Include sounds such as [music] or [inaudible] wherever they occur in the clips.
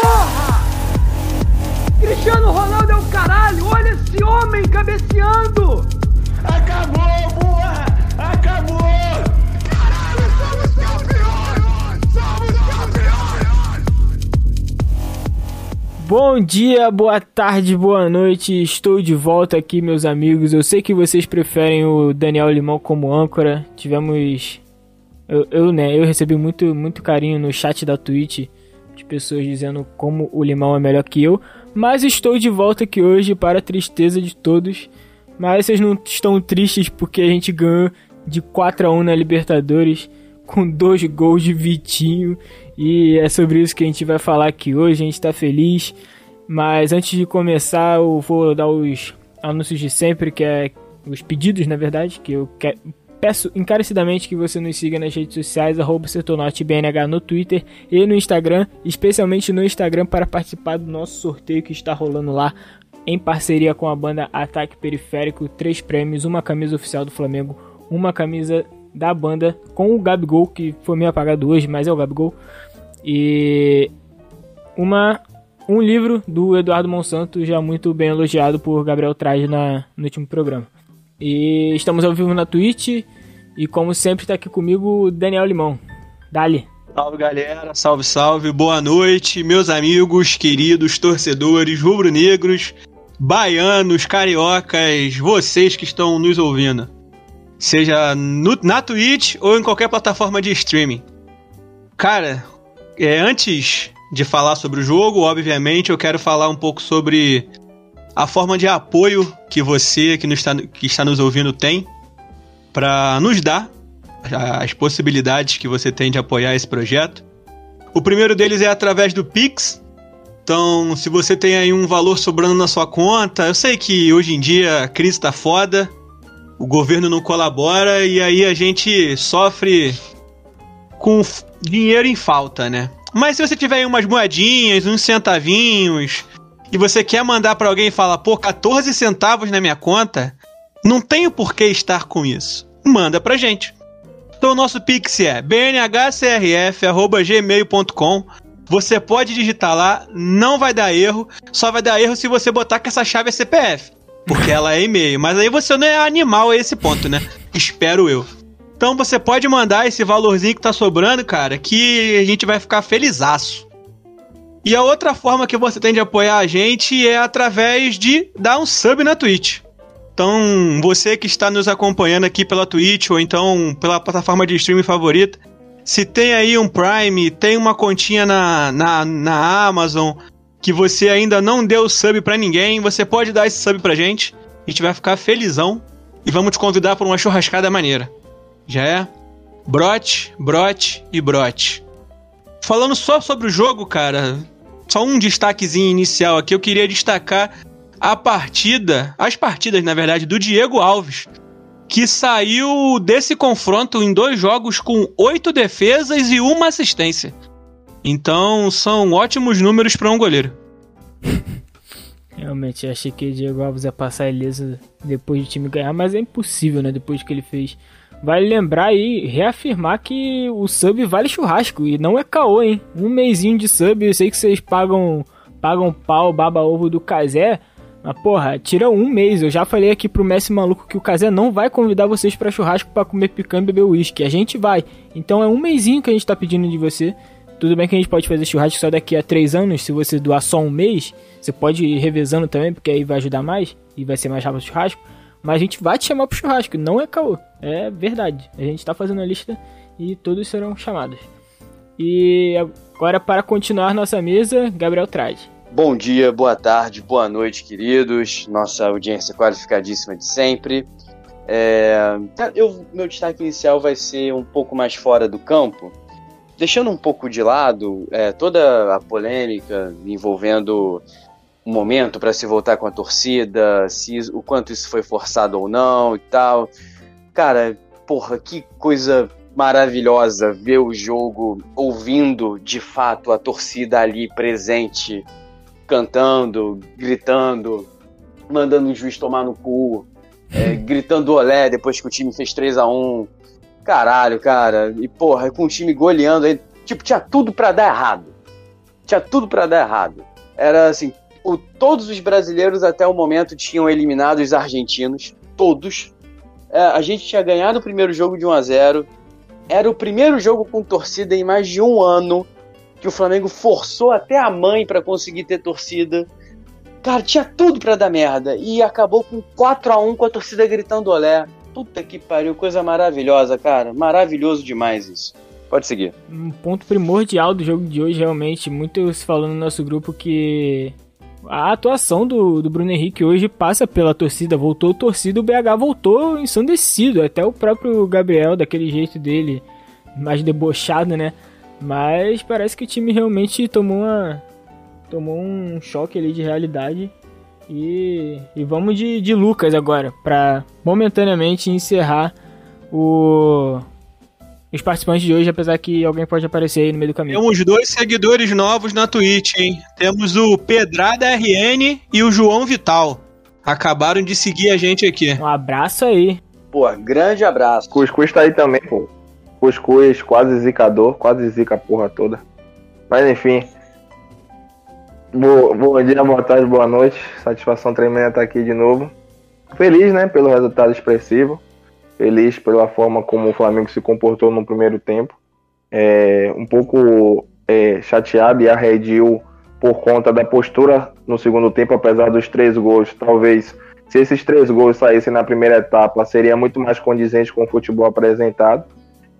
Porra! Cristiano Ronaldo é o caralho! Olha esse homem cabeceando! Acabou, Bom dia, boa tarde, boa noite. Estou de volta aqui, meus amigos. Eu sei que vocês preferem o Daniel Limão como âncora. Tivemos eu, eu, né, eu recebi muito muito carinho no chat da Twitch de pessoas dizendo como o Limão é melhor que eu, mas estou de volta aqui hoje para a tristeza de todos. Mas vocês não estão tristes porque a gente ganhou de 4 a 1 na Libertadores com dois gols de Vitinho e é sobre isso que a gente vai falar aqui hoje. A gente está feliz, mas antes de começar, eu vou dar os anúncios de sempre, que é os pedidos, na verdade, que eu quero, peço encarecidamente que você nos siga nas redes sociais, arroba no Twitter e no Instagram, especialmente no Instagram para participar do nosso sorteio que está rolando lá em parceria com a banda Ataque Periférico, três prêmios, uma camisa oficial do Flamengo, uma camisa da banda com o Gabigol, que foi meio apagado hoje, mas é o Gabigol, e uma um livro do Eduardo Monsanto, já muito bem elogiado por Gabriel Trage na, no último programa. E estamos ao vivo na Twitch, e como sempre está aqui comigo o Daniel Limão. Dali. Salve galera, salve salve, boa noite, meus amigos, queridos torcedores rubro-negros, baianos, cariocas, vocês que estão nos ouvindo, seja no, na Twitch ou em qualquer plataforma de streaming. Cara, é, antes de falar sobre o jogo, obviamente eu quero falar um pouco sobre a forma de apoio que você que, está, que está nos ouvindo tem para nos dar as possibilidades que você tem de apoiar esse projeto. O primeiro deles é através do Pix. Então, se você tem aí um valor sobrando na sua conta, eu sei que hoje em dia a crise tá foda, o governo não colabora e aí a gente sofre com dinheiro em falta, né? Mas se você tiver aí umas moedinhas, uns centavinhos, e você quer mandar para alguém e fala, pô, 14 centavos na minha conta, não tenho por que estar com isso. Manda pra gente. Então o nosso Pix é bnhcrf.gmail.com. Você pode digitar lá, não vai dar erro, só vai dar erro se você botar que essa chave é CPF. Porque ela é e-mail. Mas aí você não é animal a esse ponto, né? Espero eu. Então você pode mandar esse valorzinho que tá sobrando, cara, que a gente vai ficar felizaço. E a outra forma que você tem de apoiar a gente é através de dar um sub na Twitch. Então, você que está nos acompanhando aqui pela Twitch ou então pela plataforma de streaming favorita, se tem aí um Prime, tem uma continha na, na, na Amazon que você ainda não deu sub para ninguém, você pode dar esse sub pra gente. A gente vai ficar felizão e vamos te convidar para uma churrascada maneira. Já é? Brote, brote e brote. Falando só sobre o jogo, cara, só um destaquezinho inicial aqui, eu queria destacar a partida, as partidas, na verdade, do Diego Alves, que saiu desse confronto em dois jogos com oito defesas e uma assistência. Então, são ótimos números para um goleiro. [laughs] Realmente, achei que o Diego Alves ia passar ileso depois do time ganhar, mas é impossível, né? Depois que ele fez. Vale lembrar aí, reafirmar que o sub vale churrasco e não é caô, hein? Um mêsinho de sub, eu sei que vocês pagam pagam pau, baba ovo do Casé, mas porra, tira um mês. Eu já falei aqui pro Messi maluco que o Casé não vai convidar vocês para churrasco para comer picanha e beber uísque. A gente vai. Então é um mêsinho que a gente tá pedindo de você. Tudo bem que a gente pode fazer churrasco só daqui a três anos. Se você doar só um mês, você pode ir revezando também, porque aí vai ajudar mais e vai ser mais rápido o churrasco. Mas a gente vai te chamar pro churrasco, não é caô. É verdade. A gente tá fazendo a lista e todos serão chamados. E agora, para continuar nossa mesa, Gabriel traz. Bom dia, boa tarde, boa noite, queridos. Nossa audiência qualificadíssima de sempre. É, eu, meu destaque inicial vai ser um pouco mais fora do campo, deixando um pouco de lado é, toda a polêmica envolvendo o momento para se voltar com a torcida, se o quanto isso foi forçado ou não e tal. Cara, porra, que coisa maravilhosa ver o jogo ouvindo de fato a torcida ali presente cantando, gritando, mandando o juiz tomar no cu. é, gritando olé depois que o time fez 3 a 1 Caralho, cara. E porra, com o time goleando aí. Tipo, tinha tudo pra dar errado. Tinha tudo pra dar errado. Era assim, o- todos os brasileiros até o momento tinham eliminado os argentinos. Todos. É, a gente tinha ganhado o primeiro jogo de 1 a 0 Era o primeiro jogo com torcida em mais de um ano. Que o Flamengo forçou até a mãe pra conseguir ter torcida. Cara, tinha tudo pra dar merda. E acabou com 4 a 1 com a torcida gritando olé. Puta que pariu, coisa maravilhosa, cara. Maravilhoso demais isso. Pode seguir. Um ponto primordial do jogo de hoje, realmente. Muito se no nosso grupo que a atuação do, do Bruno Henrique hoje passa pela torcida. Voltou torcida, o BH voltou ensandecido. Até o próprio Gabriel, daquele jeito dele, mais debochado, né? Mas parece que o time realmente tomou uma. Tomou um choque ali de realidade. E, e vamos de, de Lucas agora, pra momentaneamente encerrar o, os participantes de hoje, apesar que alguém pode aparecer aí no meio do caminho. Temos dois seguidores novos na Twitch, hein? Temos o Pedrada RN e o João Vital. Acabaram de seguir a gente aqui. Um abraço aí. Pô, grande abraço. Cuscuz tá aí também, pô. Cuscuz quase zicador, quase zica a porra toda. Mas enfim. Bo- bom dia, boa tarde, boa noite. Satisfação tremenda estar aqui de novo. Feliz, né, pelo resultado expressivo. Feliz pela forma como o Flamengo se comportou no primeiro tempo. É, um pouco é, chateado e arredio por conta da postura no segundo tempo, apesar dos três gols. Talvez, se esses três gols saíssem na primeira etapa, seria muito mais condizente com o futebol apresentado.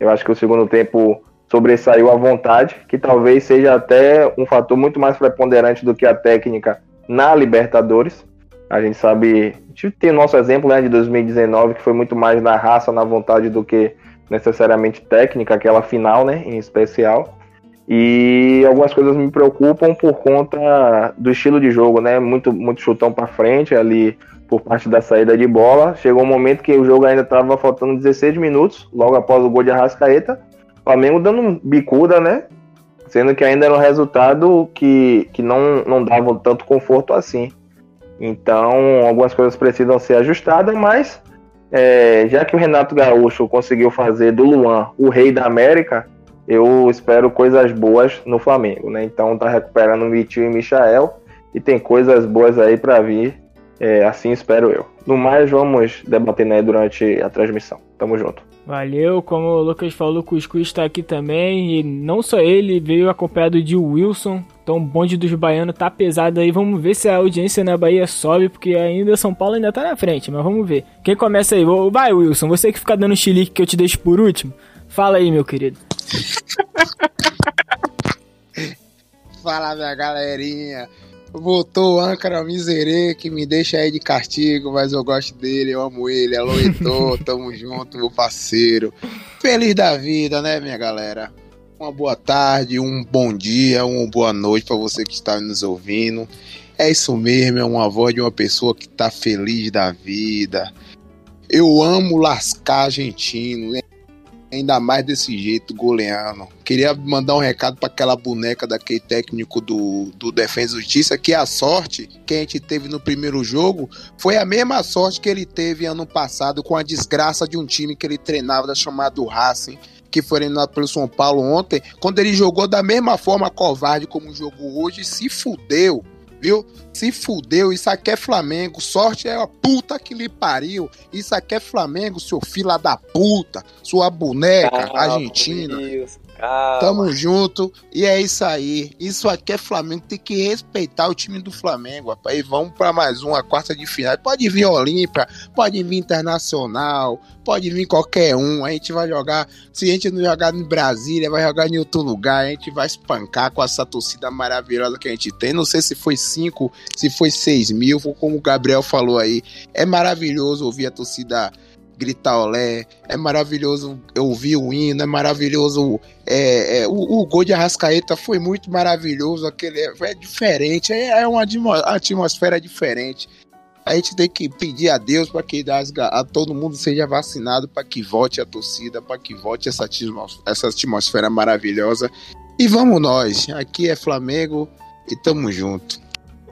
Eu acho que o segundo tempo sobressaiu à vontade, que talvez seja até um fator muito mais preponderante do que a técnica na Libertadores. A gente sabe, a gente tem o nosso exemplo né, de 2019, que foi muito mais na raça, na vontade do que necessariamente técnica, aquela final, né, em especial. E algumas coisas me preocupam por conta do estilo de jogo, né? Muito, muito chutão para frente ali por parte da saída de bola. Chegou um momento que o jogo ainda estava faltando 16 minutos, logo após o gol de Arrascaeta. O Flamengo dando um bicuda, né? Sendo que ainda era um resultado que, que não, não dava tanto conforto assim. Então, algumas coisas precisam ser ajustadas, mas é, já que o Renato Gaúcho conseguiu fazer do Luan o rei da América, eu espero coisas boas no Flamengo, né? Então tá recuperando o Vitinho e Michael e tem coisas boas aí para vir, é, assim espero eu. No mais, vamos debatendo aí durante a transmissão. Tamo junto. Valeu, como o Lucas falou, o Cuscuz está aqui também. E não só ele, veio acompanhado de Wilson. Então o bonde dos baianos tá pesado aí. Vamos ver se a audiência na Bahia sobe, porque ainda São Paulo ainda tá na frente, mas vamos ver. Quem começa aí? Vai, Wilson, você que fica dando chilique que eu te deixo por último. Fala aí, meu querido. [laughs] Fala, minha galerinha. Voltou o âncora miserê que me deixa aí de castigo, mas eu gosto dele, eu amo ele. Alô, Heitor, [laughs] tamo junto, meu parceiro. Feliz da vida, né, minha galera? Uma boa tarde, um bom dia, uma boa noite pra você que está nos ouvindo. É isso mesmo, é uma voz de uma pessoa que tá feliz da vida. Eu amo lascar argentino, ainda mais desse jeito, goleando. Queria mandar um recado para aquela boneca daquele técnico do, do Defesa e Justiça, que a sorte que a gente teve no primeiro jogo foi a mesma sorte que ele teve ano passado com a desgraça de um time que ele treinava, chamado Racing, que foi treinado pelo São Paulo ontem, quando ele jogou da mesma forma covarde como jogou hoje, se fudeu. Viu? Se fudeu, isso aqui é Flamengo. Sorte é a puta que lhe pariu. Isso aqui é Flamengo, seu fila da puta, sua boneca argentina. Isso, calma. Tamo junto. E é isso aí. Isso aqui é Flamengo. Tem que respeitar o time do Flamengo, rapaz. E vamos pra mais uma quarta de final. Pode vir Olímpia, pode vir Internacional, pode vir qualquer um. A gente vai jogar. Se a gente não jogar em Brasília, vai jogar em outro lugar. A gente vai espancar com essa torcida maravilhosa que a gente tem. Não sei se foi 5, se foi 6 mil, como o Gabriel falou aí. É maravilhoso ouvir a torcida gritar olé, é maravilhoso ouvir o hino, é maravilhoso. É, é, o, o gol de Arrascaeta foi muito maravilhoso, aquele é, é diferente, é, é uma atmo- atmosfera diferente. A gente tem que pedir a Deus para que a todo mundo seja vacinado, para que volte a torcida, para que volte essa, essa atmosfera maravilhosa. E vamos nós, aqui é Flamengo e tamo junto.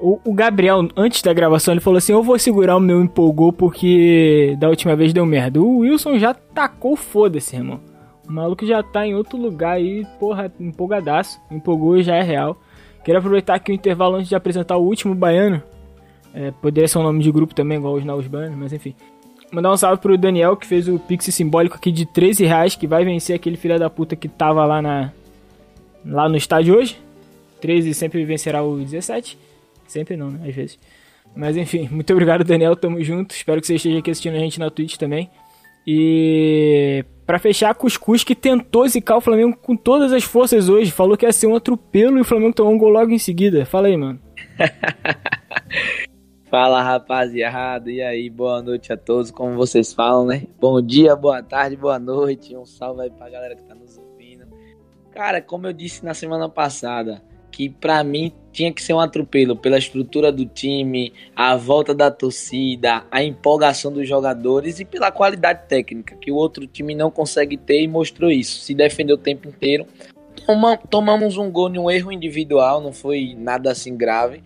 O, o Gabriel, antes da gravação, ele falou assim: Eu vou segurar o meu empolgou porque da última vez deu merda. O Wilson já tacou foda-se, irmão. O maluco já tá em outro lugar aí, porra, empolgadaço. Empolgou já é real. Queria aproveitar aqui o intervalo antes de apresentar o último baiano. É, poderia ser um nome de grupo também, igual os Baianos, mas enfim. Mandar um salve pro Daniel, que fez o pix simbólico aqui de 13 reais, que vai vencer aquele filho da puta que tava lá, na, lá no estádio hoje. 13 sempre vencerá o 17. Sempre não, né? Às vezes. Mas enfim, [laughs] muito obrigado, Daniel. Tamo junto. Espero que você esteja aqui assistindo a gente na Twitch também. E pra fechar, Cuscuz que tentou zicar o Flamengo com todas as forças hoje. Falou que ia ser um atropelo e o Flamengo tomou um gol logo em seguida. Fala aí, mano. [laughs] Fala rapaziada, e aí, boa noite a todos, como vocês falam, né? Bom dia, boa tarde, boa noite, um salve aí pra galera que tá nos ouvindo. Cara, como eu disse na semana passada, que pra mim tinha que ser um atropelo pela estrutura do time, a volta da torcida, a empolgação dos jogadores e pela qualidade técnica, que o outro time não consegue ter e mostrou isso. Se defendeu o tempo inteiro. Toma- tomamos um gol em um erro individual, não foi nada assim grave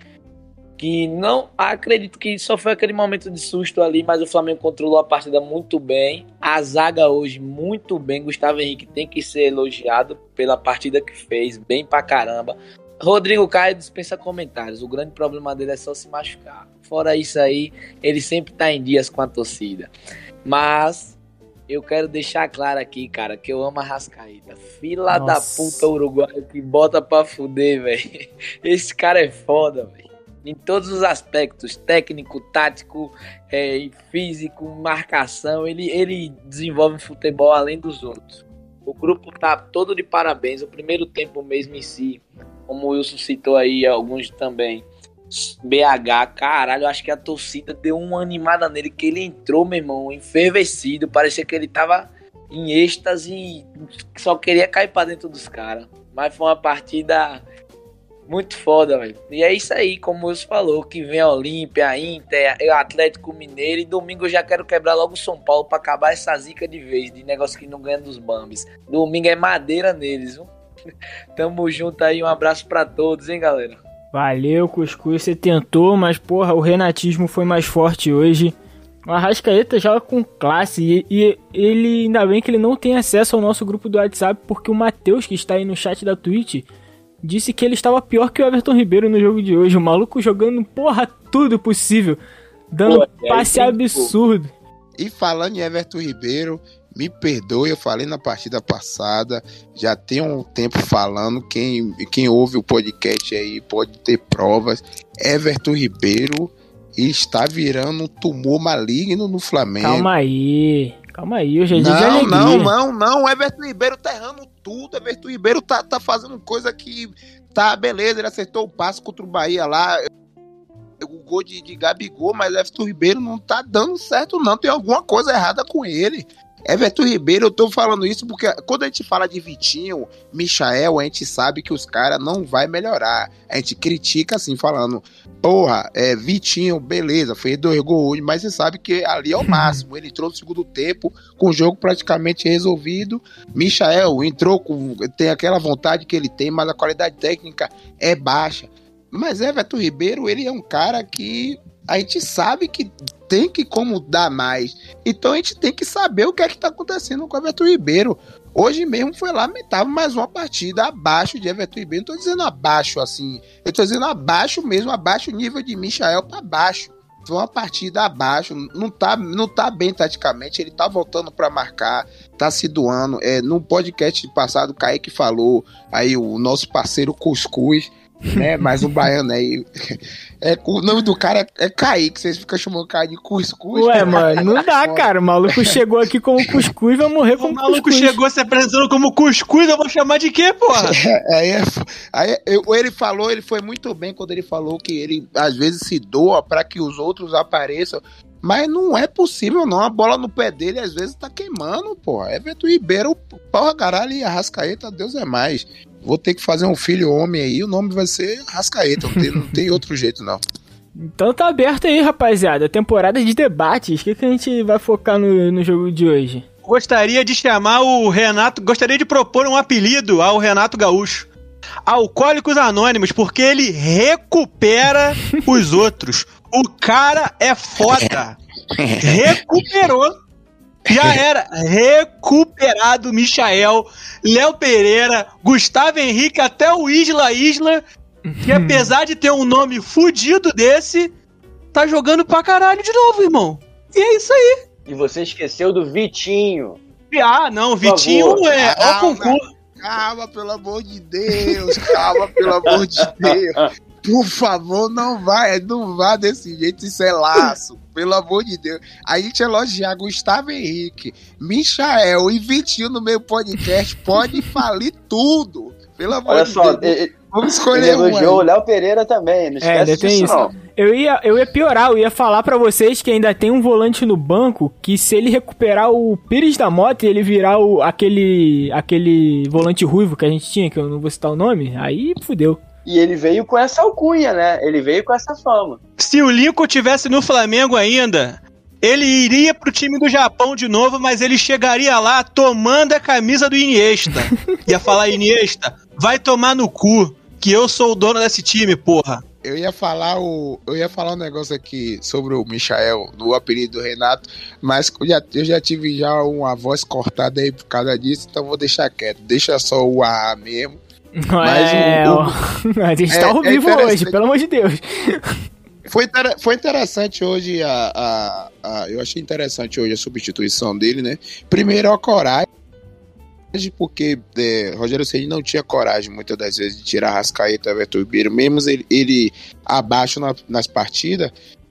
que não acredito que só foi aquele momento de susto ali, mas o Flamengo controlou a partida muito bem. A zaga hoje muito bem. Gustavo Henrique tem que ser elogiado pela partida que fez, bem pra caramba. Rodrigo Caio dispensa comentários. O grande problema dele é só se machucar. Fora isso aí, ele sempre tá em dias com a torcida. Mas eu quero deixar claro aqui, cara, que eu amo a Rascaíta. Fila da Nossa. puta uruguaio que bota pra fuder, velho. [laughs] Esse cara é foda, velho em todos os aspectos, técnico, tático, é, físico, marcação, ele, ele desenvolve futebol além dos outros. O grupo tá todo de parabéns, o primeiro tempo mesmo em si, como o Wilson citou aí, alguns também. BH, caralho, acho que a torcida deu uma animada nele, que ele entrou, meu irmão, enfervecido, parecia que ele tava em êxtase e só queria cair pra dentro dos caras. Mas foi uma partida muito foda, velho. E é isso aí, como o Wilson falou, que vem a Olímpia, a Inter, o Atlético Mineiro e domingo eu já quero quebrar logo o São Paulo pra acabar essa zica de vez, de negócio que não ganha dos Bambis. Domingo é madeira neles, viu? Tamo junto aí, um abraço pra todos, hein, galera. Valeu, Cuscuz. Você tentou, mas porra, o renatismo foi mais forte hoje. O Arrascaeta joga com classe e, e ele, ainda bem que ele não tem acesso ao nosso grupo do WhatsApp, porque o Matheus, que está aí no chat da Twitch, disse que ele estava pior que o Everton Ribeiro no jogo de hoje. O maluco jogando, porra, tudo possível. Dando Pô, é, passe aí, absurdo. E falando em Everton Ribeiro, me perdoe, eu falei na partida passada, já tem um tempo falando, quem, quem ouve o podcast aí pode ter provas. Everton Ribeiro está virando um tumor maligno no Flamengo. Calma aí. Calma aí, hoje é dia de Não, alegria. não, não, não. O Everton Ribeiro tá errando tudo. O Everton Ribeiro tá, tá fazendo coisa que. Tá, beleza, ele acertou o passe contra o Bahia lá. O gol de, de Gabigol, mas Everton Ribeiro não tá dando certo, não. Tem alguma coisa errada com ele. Everton Ribeiro, eu tô falando isso porque quando a gente fala de Vitinho, Michael, a gente sabe que os caras não vai melhorar. A gente critica assim, falando, porra, é, Vitinho, beleza, fez dois gols hoje, mas você sabe que ali é o [laughs] máximo. Ele entrou no segundo tempo com o jogo praticamente resolvido. Michael entrou com. tem aquela vontade que ele tem, mas a qualidade técnica é baixa. Mas Everton Ribeiro, ele é um cara que a gente sabe que tem que como dar mais. Então a gente tem que saber o que é que tá acontecendo com o Everton Ribeiro. Hoje mesmo foi lamentável mais uma partida abaixo de Everton Ribeiro. Não tô dizendo abaixo assim, eu tô dizendo abaixo mesmo, abaixo o nível de Michael para baixo. Foi uma partida abaixo, não tá, não tá bem taticamente, ele tá voltando para marcar, tá se doando. É, no podcast passado, o Kaique falou, aí o nosso parceiro Cuscuz, né? Mais um baiano aí. É, o nome do cara é, é Kaique, vocês ficam chamando o cara de Cuscuz. Ué, mano, não dá, cara. O maluco chegou aqui como cuscuz, vai morrer O como maluco cuscuz. chegou se apresentando como cuscuz, eu vou chamar de quê, porra? [laughs] Aí, é- aí eu- ele falou, ele foi muito bem quando ele falou que ele às vezes se doa para que os outros apareçam. Mas não é possível, não. A bola no pé dele às vezes tá queimando, porra. Everton Ribeiro, porra, caralho, e Arrascaeta, Deus é mais. Vou ter que fazer um filho homem aí, o nome vai ser Arrascaeta, não tem, não tem outro [laughs] jeito, não. Então tá aberto aí, rapaziada. Temporada de debates. O que, que a gente vai focar no, no jogo de hoje? Gostaria de chamar o Renato, gostaria de propor um apelido ao Renato Gaúcho. Alcoólicos Anônimos, porque ele recupera [laughs] os outros. O cara é foda. [laughs] Recuperou. Já era recuperado Michael, Léo Pereira, Gustavo Henrique, até o Isla Isla, que apesar de ter um nome fudido desse, tá jogando pra caralho de novo, irmão. E é isso aí. E você esqueceu do Vitinho. Ah, não, Vitinho favor. é ó Calma. concurso. Calma, pelo amor de Deus. Calma, pelo amor de [laughs] Deus. Por favor, não vai, não vá desse jeito, isso é laço. [laughs] Pelo amor de Deus. A gente elogiar Gustavo Henrique, Michael e Vitinho no meu podcast pode [laughs] falir tudo. Pelo amor Olha de só, Deus. Vamos ele escolher um. elogiou o. Léo Pereira também, não É, esquece ainda tem disso isso. não. Eu ia, eu ia piorar, eu ia falar pra vocês que ainda tem um volante no banco que se ele recuperar o Pires da Mota e ele virar o, aquele, aquele volante ruivo que a gente tinha, que eu não vou citar o nome, aí fudeu. E ele veio com essa alcunha, né? Ele veio com essa fama. Se o Lincoln tivesse no Flamengo ainda, ele iria pro time do Japão de novo, mas ele chegaria lá tomando a camisa do Iniesta. [laughs] Ia falar, Iniesta, vai tomar no cu, que eu sou o dono desse time, porra. Eu ia falar o. Eu ia falar um negócio aqui sobre o Michael, do apelido do Renato, mas eu já, eu já tive já uma voz cortada aí por causa disso, então vou deixar quieto. Deixa só o A mesmo. Mas é, o- ó, [laughs] a gente é- tá ao é vivo interessante. hoje, pelo amor de Deus. Foi, inter- foi interessante hoje a, a, a- Eu achei interessante hoje a substituição dele, né? Primeiro a coragem, porque é, Rogério Ceni não tinha coragem muitas das vezes de tirar Rascaeta e Everton Ribeiro, mesmo ele, ele abaixo na- nas partidas.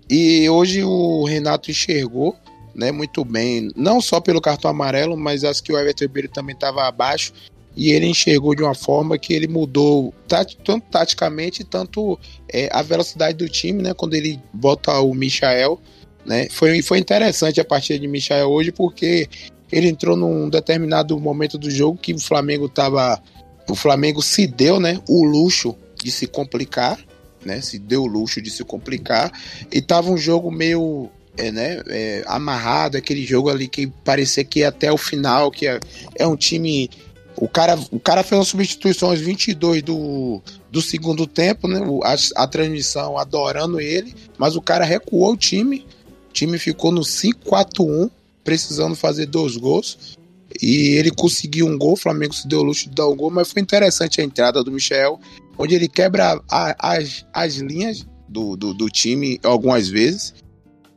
E hoje o Renato enxergou né, muito bem, não só pelo cartão amarelo, mas acho que o Everton Ribeiro também estava abaixo. E ele enxergou de uma forma que ele mudou tanto taticamente, tanto é, a velocidade do time, né? Quando ele bota o Michael, né? Foi, foi interessante a partida de Michael hoje, porque ele entrou num determinado momento do jogo que o Flamengo tava. O Flamengo se deu, né? O luxo de se complicar, né? Se deu o luxo de se complicar. E tava um jogo meio. É, né, é, amarrado, aquele jogo ali que parecia que ia até o final, que é, é um time. O cara, o cara fez uma substituição aos 22 do, do segundo tempo, né? A, a transmissão adorando ele, mas o cara recuou o time. O time ficou no 5-4-1, precisando fazer dois gols. E ele conseguiu um gol, o Flamengo se deu o luxo de dar um gol, mas foi interessante a entrada do Michel, onde ele quebra a- as, as linhas do, do, do time algumas vezes.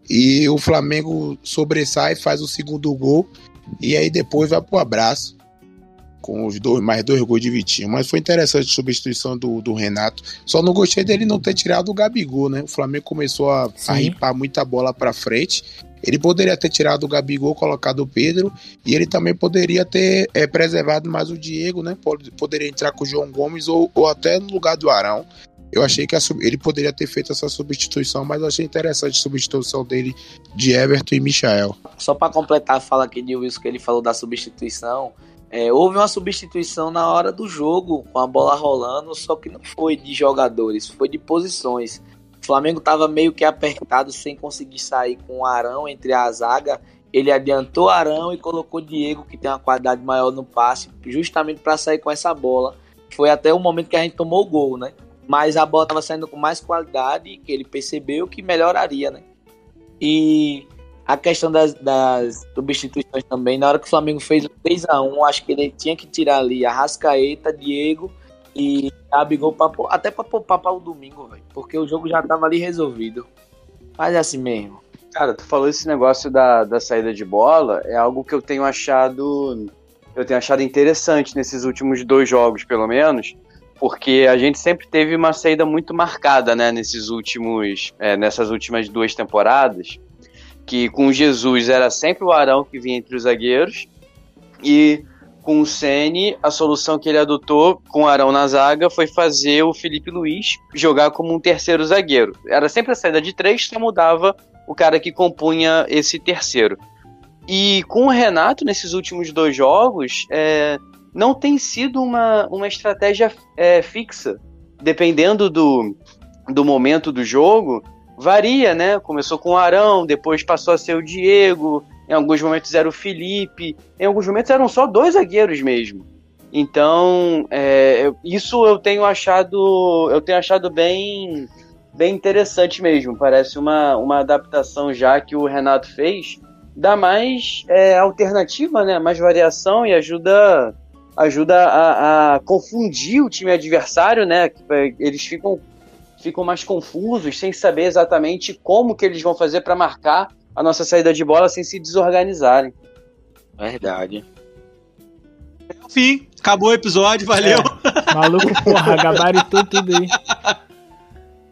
E o Flamengo sobressai, faz o segundo gol. E aí depois vai pro abraço com os dois, mais dois gols de Vitinho. Mas foi interessante a substituição do, do Renato. Só não gostei dele não ter tirado o Gabigol, né? O Flamengo começou a, Sim. a ripar muita bola pra frente. Ele poderia ter tirado o Gabigol, colocado o Pedro, e ele também poderia ter é, preservado mais o Diego, né? Pod- Poderia entrar com o João Gomes ou, ou até no lugar do Arão. Eu achei que a ele poderia ter feito essa substituição, mas eu achei interessante a substituição dele de Everton e Michael. Só pra completar a fala aqui de Wilson que ele falou da substituição, é, houve uma substituição na hora do jogo, com a bola rolando, só que não foi de jogadores, foi de posições. O Flamengo tava meio que apertado, sem conseguir sair com o Arão entre a zaga. Ele adiantou Arão e colocou Diego, que tem uma qualidade maior no passe, justamente para sair com essa bola. Foi até o momento que a gente tomou o gol, né? Mas a bola estava saindo com mais qualidade, que ele percebeu que melhoraria, né? E a questão das, das substituições também, na hora que o Flamengo fez o 3x1, acho que ele tinha que tirar ali a Rascaeta, Diego e Gabigol pra, até para poupar para o domingo. Porque o jogo já tava ali resolvido. Mas é assim mesmo. Cara, tu falou esse negócio da, da saída de bola, é algo que eu tenho achado. Eu tenho achado interessante nesses últimos dois jogos, pelo menos. Porque a gente sempre teve uma saída muito marcada, né, nesses últimos. é, nessas últimas duas temporadas. Que com Jesus era sempre o Arão que vinha entre os zagueiros. E com o Ceni, a solução que ele adotou com o Arão na zaga foi fazer o Felipe Luiz jogar como um terceiro zagueiro. Era sempre a saída de três, só mudava o cara que compunha esse terceiro. E com o Renato, nesses últimos dois jogos, é, não tem sido uma, uma estratégia é, fixa. Dependendo do, do momento do jogo, varia, né? Começou com o Arão, depois passou a ser o Diego, em alguns momentos era o Felipe, em alguns momentos eram só dois zagueiros mesmo. Então, é, isso eu tenho achado, eu tenho achado bem, bem interessante mesmo. Parece uma, uma adaptação já que o Renato fez, dá mais é, alternativa, né? Mais variação e ajuda, ajuda a, a confundir o time adversário, né? Eles ficam, ficam mais confusos, sem saber exatamente como que eles vão fazer para marcar a nossa saída de bola sem se desorganizarem. Verdade. Fim, acabou o episódio, valeu. Maluco, porra, [laughs] gabaritou tudo aí.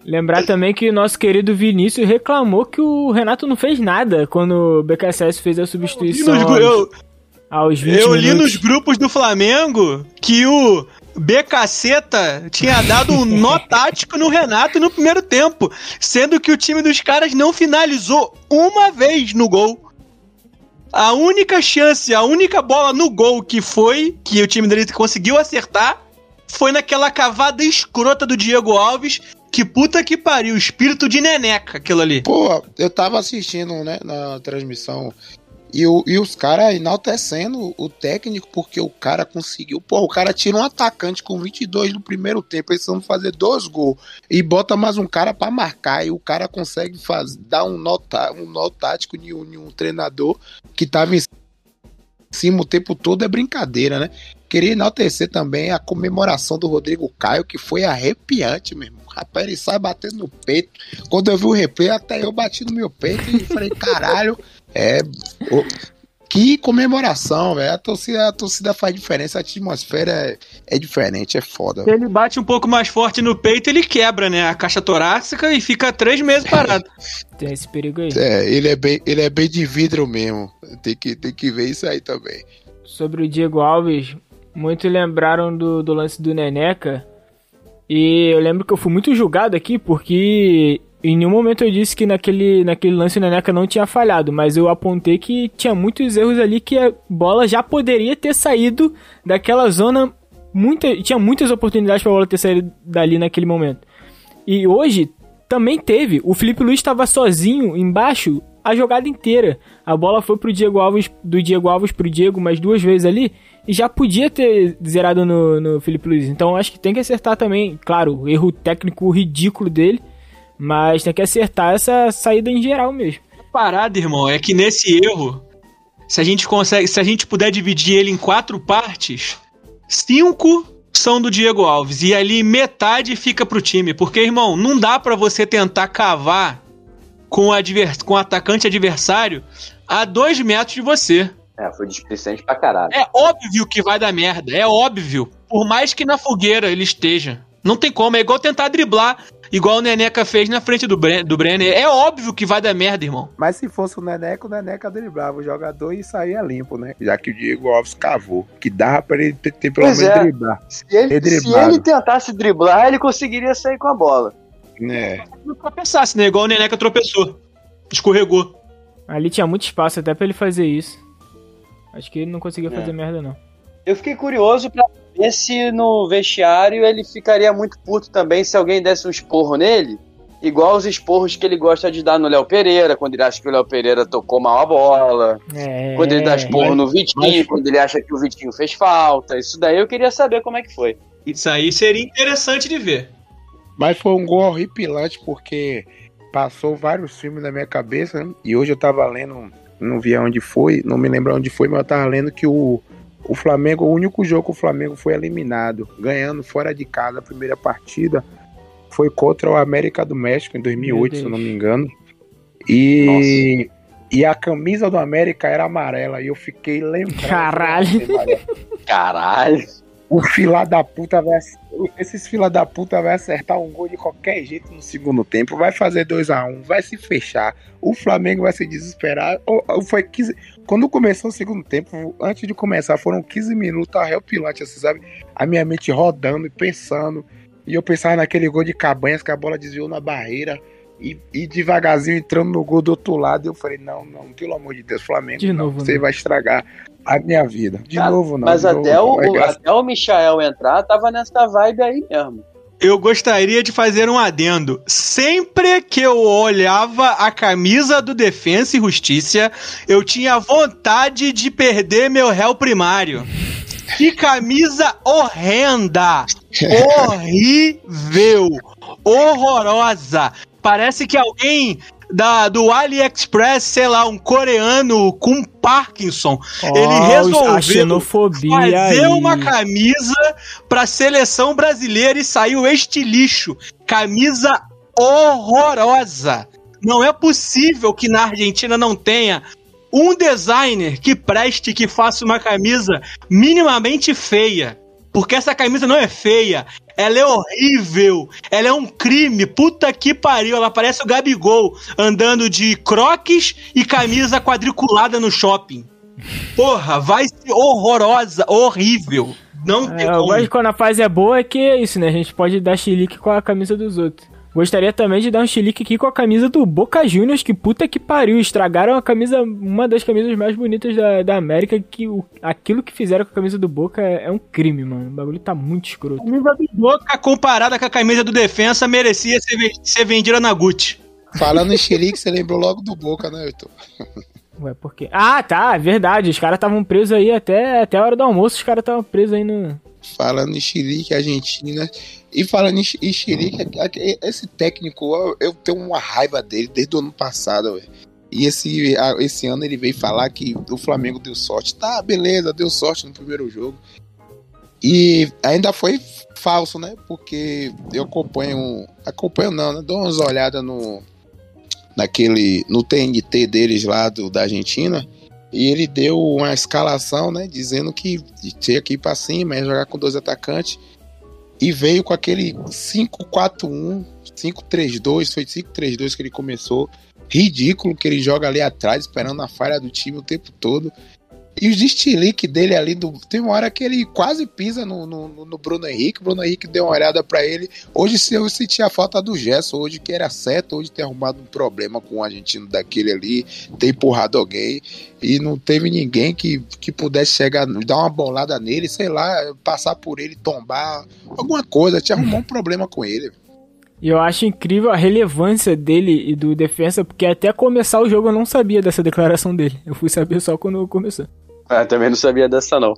Lembrar também que o nosso querido Vinícius reclamou que o Renato não fez nada quando o BKSS fez a substituição eu, aos, aos 20 eu li nos grupos do Flamengo que o BKCeta tinha dado um nó [laughs] tático no Renato no primeiro tempo, sendo que o time dos caras não finalizou uma vez no gol. A única chance, a única bola no gol que foi, que o time dele conseguiu acertar, foi naquela cavada escrota do Diego Alves, que puta que pariu, espírito de neneca aquilo ali. Pô, eu tava assistindo, né, na transmissão. E, o- e os caras enaltecendo o técnico, porque o cara conseguiu. Pô, o cara tira um atacante com 22 no primeiro tempo, vão fazer dois gols. E bota mais um cara pra marcar. E o cara consegue faz, dar um nó, tá- um nó tático de um, de um treinador que tava em cima o tempo todo. É brincadeira, né? Queria enaltecer também a comemoração do Rodrigo Caio, que foi arrepiante, meu irmão. Rapaz, ele sai batendo no peito. Quando eu vi o replay, até eu bati no meu peito e falei, caralho, é. ô, que comemoração, velho. A torcida, a torcida faz diferença, a atmosfera é, é diferente, é foda. Se ele bate um pouco mais forte no peito, ele quebra, né? A caixa torácica e fica três meses parado. [laughs] Tem esse perigo aí. É, ele é bem, ele é bem de vidro mesmo. Tem que, tem que ver isso aí também. sobre o Diego Alves, muito lembraram do, do lance do Neneca. E eu lembro que eu fui muito julgado aqui porque em nenhum momento eu disse que naquele, naquele lance o Neneca não tinha falhado, mas eu apontei que tinha muitos erros ali que a bola já poderia ter saído daquela zona. Muita, tinha muitas oportunidades para a bola ter saído dali naquele momento. E hoje também teve. O Felipe Luiz estava sozinho embaixo a jogada inteira. A bola foi pro Diego Alves, do Diego Alves pro Diego mais duas vezes ali. E já podia ter zerado no, no Felipe Luiz. Então acho que tem que acertar também. Claro, erro técnico ridículo dele. Mas tem que acertar essa saída em geral mesmo. Parada, irmão, é que nesse erro, se a gente consegue, se a gente puder dividir ele em quatro partes, cinco são do Diego Alves e ali metade fica pro time, porque irmão, não dá pra você tentar cavar com o, adver, com o atacante adversário a dois metros de você. É, foi displicente pra caralho. É óbvio que vai dar merda, é óbvio. Por mais que na fogueira ele esteja. Não tem como, é igual tentar driblar, igual o Neneca fez na frente do, Bre do Brenner. É óbvio que vai dar merda, irmão. Mas se fosse o Neneca, o Neneca driblava o jogador e saía limpo, né? Já que o Diego Alves cavou. Que dava pra ele ter, ter pelo Pois menos é. driblar. Se ele, se ele tentasse driblar, ele conseguiria sair com a bola. É. Não tropeçasse, né? Igual o Neneca tropeçou. Escorregou. Ali tinha muito espaço até pra ele fazer isso. Acho que ele não conseguia É. fazer merda, não. Eu fiquei curioso pra ver se no vestiário ele ficaria muito puto também se alguém desse um esporro nele. Igual os esporros que ele gosta de dar no Léo Pereira, quando ele acha que o Léo Pereira tocou mal a bola. É. Quando ele dá esporro no Vitinho, mas- quando ele acha que o Vitinho fez falta. Isso daí eu queria saber como é que foi. Isso aí seria interessante de ver. Mas foi um gol horripilante porque passou vários filmes na minha cabeça, né? E hoje eu tava lendo, não vi aonde foi, não me lembro onde foi, mas eu tava lendo que o, o Flamengo, o único jogo que o Flamengo foi eliminado, ganhando fora de casa a primeira partida, foi contra o América do México em 2008, Meu se eu não me engano. E, e a camisa do América era amarela e eu fiquei lembrando. Caralho. Caralho. O fila da puta vai. Esses fila da puta vai acertar um gol de qualquer jeito no segundo tempo. Vai fazer 2 a 1 vai se fechar. O Flamengo vai se desesperar. Ou- Foi 15, quando começou o segundo tempo, antes de começar, foram 15 minutos arrepilante, assim, sabe? A minha mente rodando e pensando. E eu pensava naquele gol de cabanhas que a bola desviou na barreira. E, e devagarzinho entrando no gol do outro lado. Eu falei: não, não, pelo amor de Deus, Flamengo. De não, novo, você né? vai estragar a minha vida. De novo, não. Mas novo até, não. o, É até o Michael entrar, tava nessa vibe aí mesmo. Eu gostaria de fazer um adendo. Sempre que eu olhava a camisa do Defensa e Justiça, eu tinha vontade de perder meu réu primário. [laughs] Que camisa horrenda! [laughs] Horrível! Horrorosa! Parece que alguém da, do AliExpress, sei lá, um coreano com Parkinson, ele Ó, resolveu fazer aí. uma camisa pra seleção brasileira e saiu este lixo. Camisa horrorosa. Não é possível que na Argentina não tenha um designer que preste que faça uma camisa minimamente feia. Porque essa camisa não é feia, ela é horrível, ela é um crime, puta que pariu, ela parece o Gabigol andando de croques e camisa quadriculada no shopping. Porra, vai ser horrorosa, horrível. Não tem É, eu como. gosto de quando a fase é boa, é que é isso, né? A gente pode dar chilique com a camisa dos outros. Gostaria também de dar um chilique aqui com a camisa do Boca Juniors, que puta que pariu. Estragaram a camisa, uma das camisas mais bonitas da, da América. Que o, aquilo que fizeram com a camisa do Boca é, é um crime, mano. O bagulho tá muito escroto. A camisa do Boca comparada com a camisa do Defensa merecia ser, ser vendida na Gucci. Falando em xerique, você lembrou logo do Boca, né, Heitor? Ué, por quê? Ah, tá, é verdade. Os caras estavam presos aí até, até a hora do almoço. Os caras estavam presos aí no. Falando em xerique, Argentina. E falando em, em xerique, a- a- esse técnico, eu, tenho uma raiva dele desde o ano passado. E esse, esse ano ele veio falar que o Flamengo deu sorte. Tá, beleza, deu sorte no primeiro jogo. E ainda foi falso, né? Porque eu acompanho. Acompanho não, né? Dou umas olhadas no. Naquele. No TNT deles lá do, da Argentina. E ele deu uma escalação, né? Dizendo que tinha que ir pra cima, ia jogar com dois atacantes. E veio com aquele 5-4-1, 5-3-2, foi 5-3-2 que ele começou. Ridículo que ele joga ali atrás, esperando a falha do time o tempo todo. E os destilique dele ali, do, tem uma hora que ele quase pisa no, no, no Bruno Henrique. O Bruno Henrique deu uma olhada pra ele. Hoje se eu senti a falta do Gerson, hoje que era certo, hoje ter arrumado um problema com o argentino daquele ali, ter empurrado alguém. E não teve ninguém que, que pudesse chegar, dar uma bolada nele, sei lá, passar por ele, tombar, alguma coisa, te arrumar um problema com ele. E eu acho incrível a relevância dele e do defensa, porque até começar o jogo eu não sabia dessa declaração dele. Eu fui saber só quando começou. Ah, também não sabia dessa, não.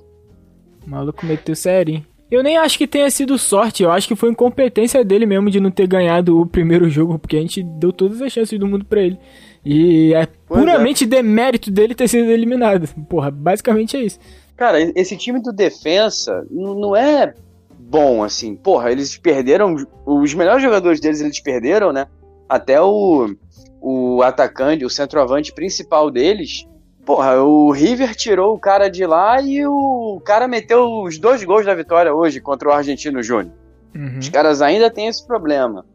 O maluco meteu sério. Eu nem acho que tenha sido sorte, eu acho que foi incompetência dele mesmo de não ter ganhado o primeiro jogo, porque a gente deu todas as chances do mundo pra ele. E é Pois puramente demérito dele ter sido eliminado. Porra, basicamente é isso. Cara, esse time do defensa não é bom, assim. Porra, eles perderam. Os melhores jogadores deles eles perderam, né? Até o, o atacante, o centroavante principal deles. Porra, o River tirou o cara de lá e o cara meteu os dois gols da vitória hoje contra o Argentino Júnior. Uhum. Os caras ainda têm esse problema.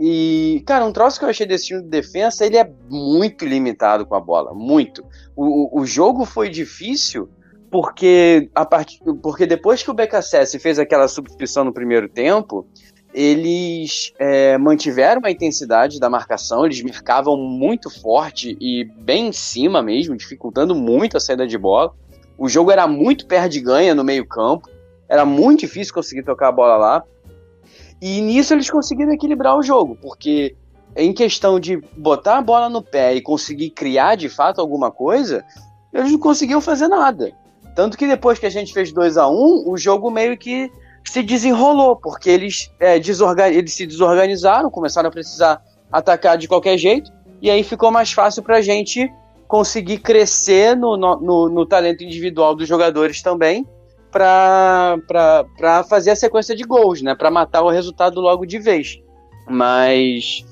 E, cara, um troço que eu achei desse time de defesa, ele é muito limitado com a bola, muito. O, o, jogo foi difícil porque a part... porque depois que o BKSS fez aquela substituição no primeiro tempo, eles é, mantiveram a intensidade da marcação, eles marcavam muito forte e bem em cima mesmo, dificultando muito a saída de bola. O jogo era muito perde-ganha no meio-campo, era muito difícil conseguir tocar a bola lá. E nisso eles conseguiram equilibrar o jogo, porque em questão de botar a bola no pé e conseguir criar de fato alguma coisa, eles não conseguiam fazer nada. Tanto que depois que a gente fez 2 a 1 um, o jogo meio que se desenrolou, porque eles, é, eles se desorganizaram, começaram a precisar atacar de qualquer jeito, e aí ficou mais fácil pra gente conseguir crescer no, no, no talento individual dos jogadores também, para fazer a sequência de gols, né? Para matar o resultado logo de vez. Mas,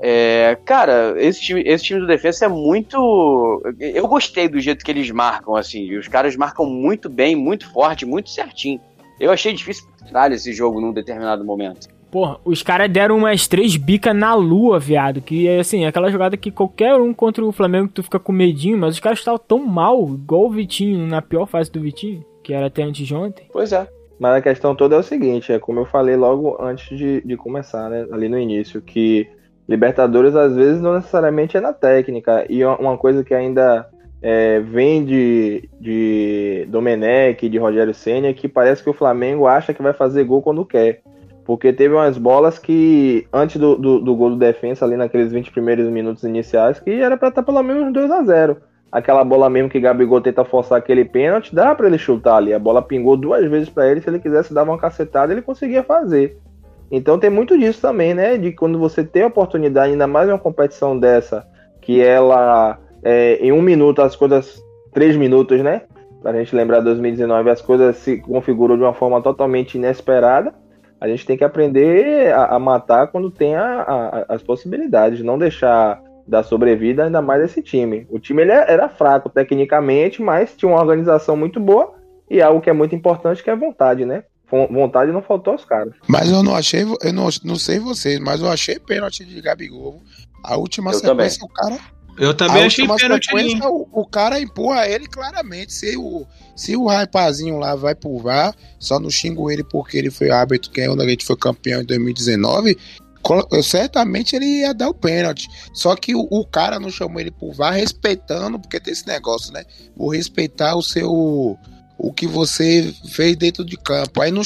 é, cara, esse time, esse time do defesa é muito. Eu gostei do jeito que eles marcam, assim. Os caras marcam muito bem, muito forte, muito certinho. Eu achei difícil pra esse jogo num determinado momento. Porra, os caras deram umas três bicas na lua, viado. Que é assim, aquela jogada que qualquer um contra o Flamengo tu fica com medinho, mas os caras estavam tão mal, igual o Vitinho, na pior fase do Vitinho, que era até antes de ontem. Pois é. Mas a questão toda é o seguinte, é como eu falei logo antes de, de começar, né? Ali no início, que Libertadores às vezes não necessariamente é na técnica. E uma coisa que ainda é, vem de, de Domenech, de Rogério Senna, que parece que o Flamengo acha que vai fazer gol quando quer. Porque teve umas bolas que, antes do, do, do gol do defensa, ali naqueles 20 primeiros minutos iniciais, que era para estar pelo menos 2 a 0 aquela bola mesmo que Gabigol tenta forçar aquele pênalti, dá pra ele chutar ali. A bola pingou duas vezes pra ele, se ele quisesse dar uma cacetada, ele conseguia fazer. Então tem muito disso também, né? De quando você tem a oportunidade, ainda mais em uma competição dessa, que ela é, em um minuto as coisas, três minutos, né? Pra gente lembrar 2019, as coisas se configurou de uma forma totalmente inesperada. A gente tem que aprender a, a matar quando tem a- a- as possibilidades, não deixar dar sobrevida ainda mais esse time. O time ele era fraco tecnicamente, mas tinha uma organização muito boa e algo que é muito importante que é vontade, né? Von- Vontade não faltou aos caras. Mas eu não achei, eu não, não sei vocês, mas eu achei pênalti de Gabigol. A última Eu sequência, o cara. Eu também a achei pênalti. sequência, o, o cara empurra ele claramente. Se o, se o rapazinho lá vai pro VAR, só não xingo ele porque ele foi árbitro, que é onde a gente foi campeão em 2019. colo- eu- Certamente ele ia dar o pênalti. Só que o, o cara não chamou ele pro VAR respeitando, porque tem esse negócio, né? Vou respeitar o seu. O que você fez dentro de campo. Aí não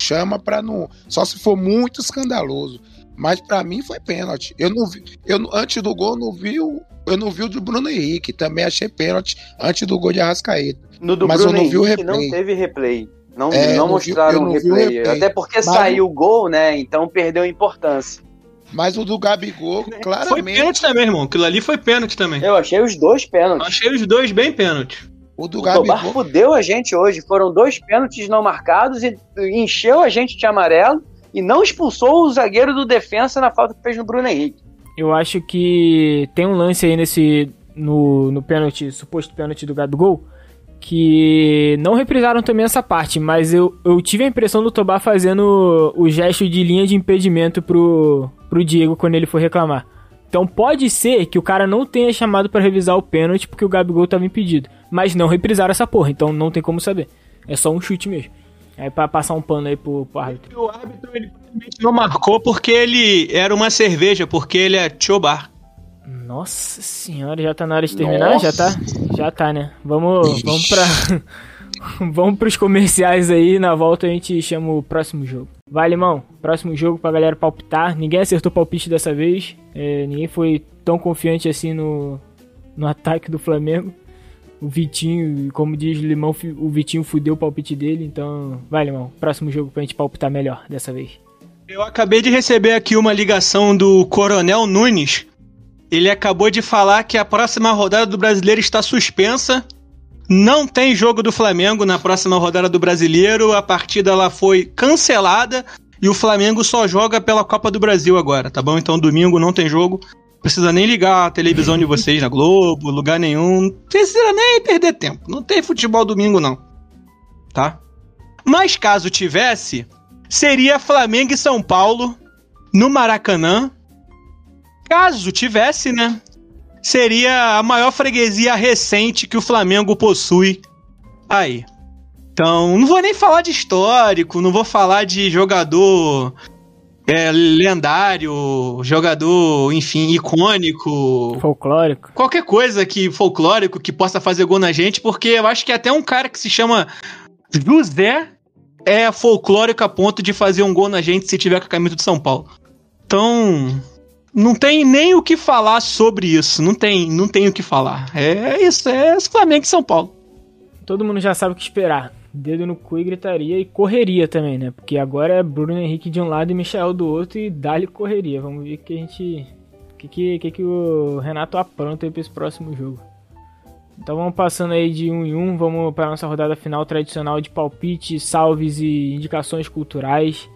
chama pra não. Só se for muito escandaloso. Mas pra mim foi pênalti. Eu não vi. Eu, não- antes do gol, eu não vi o. Eu não vi o de Bruno Henrique. Também achei pênalti antes do gol de Arrascaeta. No do Mas Bruno eu não vi o Henrique não replay. teve replay. Não, É, não não vi- mostraram eu o não vi o replay. replay. Até porque Mas- saiu o gol, né? Então perdeu importância. Mas o do Gabigol, [laughs] Foi claramente. pênalti também, irmão. Aquilo ali foi pênalti também. Eu achei os dois pênaltis. Achei os dois bem pênalti. O do O Tobar Gabigol. fudeu a gente hoje. Foram dois pênaltis não marcados e encheu a gente de amarelo e não expulsou o zagueiro do defensa na falta que fez no Bruno Henrique. Eu acho que tem um lance aí nesse. No, no pênalti, suposto pênalti do Gabigol, que não reprisaram também essa parte, mas eu, eu tive a impressão do Tobar fazendo o gesto de linha de impedimento pro, pro Diego quando ele for reclamar. Então pode ser que o cara não tenha chamado pra revisar o pênalti porque o Gabigol tava impedido. Mas não reprisaram essa porra, então não tem como saber. É só um chute mesmo. É pra passar um pano aí pro, pro árbitro. O árbitro ele provavelmente não marcou porque ele era uma cerveja, porque ele é chobar. Nossa senhora, já tá na hora de terminar? Já tá? Já tá, né? Vamos, vamos pra. [laughs] vamos pros comerciais aí. Na volta a gente chama o próximo jogo. Vai, Limão. Próximo jogo pra galera palpitar. Ninguém acertou palpite dessa vez. É, ninguém foi tão confiante assim no, no ataque do Flamengo. O Vitinho, como diz o Limão, o Vitinho fudeu o palpite dele. Então, vai, Limão. Próximo jogo pra gente palpitar melhor dessa vez. Eu acabei de receber aqui uma ligação do Coronel Nunes. Ele acabou de falar que a próxima rodada do Brasileiro está suspensa. Não tem jogo do Flamengo na próxima rodada do Brasileiro. A partida ela foi cancelada e o Flamengo só joga pela Copa do Brasil agora, tá bom? Então domingo não tem jogo. Precisa nem ligar a televisão de vocês na Globo, lugar nenhum. Não precisa nem perder tempo. Não tem futebol domingo não. Tá? Mas caso tivesse, seria Flamengo e São Paulo no Maracanã. Caso tivesse, né? Seria a maior freguesia recente que o Flamengo possui aí. Então, não vou nem falar de histórico, não vou falar de jogador é, lendário, jogador, enfim, icônico, Folclórico. qualquer coisa que folclórico que possa fazer gol na gente, porque eu acho que até um cara que se chama José é folclórico a ponto de fazer um gol na gente se tiver com a camisa de São Paulo. Então, não tem nem o que falar sobre isso, não tem, não tem o que falar. É isso, é Flamengo e São Paulo. Todo mundo já sabe o que esperar. Dedo no cu e gritaria e correria também, né? Porque agora é Bruno Henrique de um lado e Michel do outro e dá-lhe correria. Vamos ver o que a gente. O que, que, que, que o Renato apronta aí pra esse próximo jogo. Então vamos passando aí de um em um, vamos para nossa rodada final tradicional de palpite, salves e indicações culturais.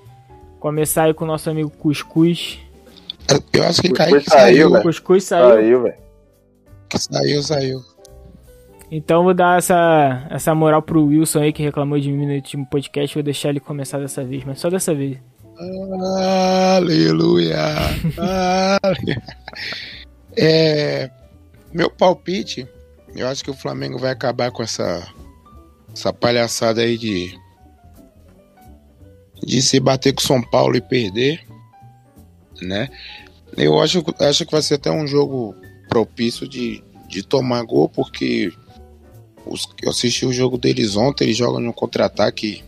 Começar aí com o nosso amigo Cuscuz. Eu acho que Cuscuz Kaique saiu, saiu. velho. Cuscuz saiu. Saiu, velho. Saiu, saiu. Então vou dar essa, essa moral pro Wilson aí que reclamou de mim no último podcast. Vou deixar ele começar dessa vez, mas só dessa vez. Aleluia. [laughs] Aleluia. É, meu palpite, eu acho que o Flamengo vai acabar com essa, essa palhaçada aí de, de se bater com o São Paulo e perder, né? Eu acho, acho que vai ser até um jogo propício de, de tomar gol, porque os, eu assisti o jogo deles ontem, eles jogam no contra-ataque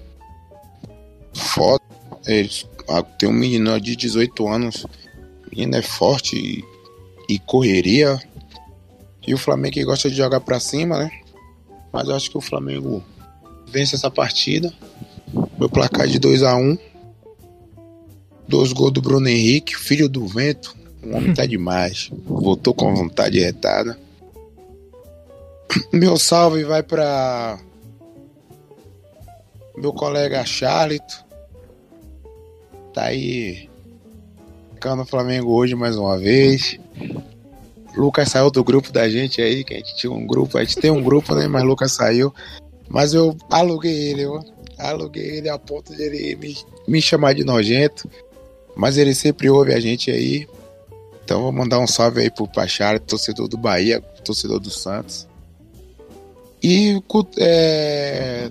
foda. Eles, ah, tem um menino de 18 anos, o menino é forte e, e correria. E o Flamengo que gosta de jogar pra cima, né? Mas eu acho que o Flamengo vence essa partida. Meu placar é de 2 a 1 um. Dois gols do Bruno Henrique, filho do vento. O homem tá [laughs] demais. Voltou com vontade retada. Meu salve vai pra meu colega Charlito. Tá aí ficando o Flamengo hoje mais uma vez. Lucas saiu do grupo da gente aí, que a gente tinha um grupo, a gente tem um grupo, né? Mas Lucas saiu. Mas eu aluguei ele, aluguei ele a ponto de ele me, me chamar de nojento. Mas ele sempre ouve a gente aí. Então vou mandar um salve aí pro Pachara, torcedor do Bahia, torcedor do Santos. E é,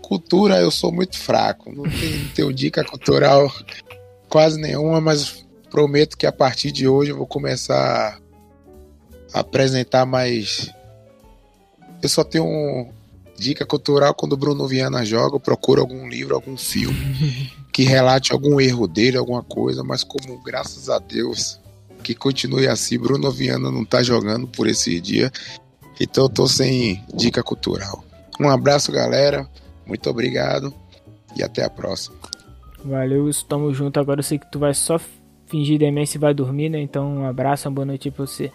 cultura eu sou muito fraco. Não tenho, tenho dica cultural quase nenhuma, mas prometo que a partir de hoje eu vou começar a apresentar mais. Eu só tenho um dica cultural quando o Bruno Viana joga, eu procuro algum livro, algum filme [laughs] que relate algum erro dele, alguma coisa, mas como graças a Deus que continue assim, Bruno Viana não tá jogando por esse dia, então eu tô sem dica cultural. Um abraço, galera. Muito obrigado e até a próxima. Valeu, tamo junto. Agora eu sei que tu vai só fingir demência e vai dormir, né? Então um abraço, uma boa noite pra você.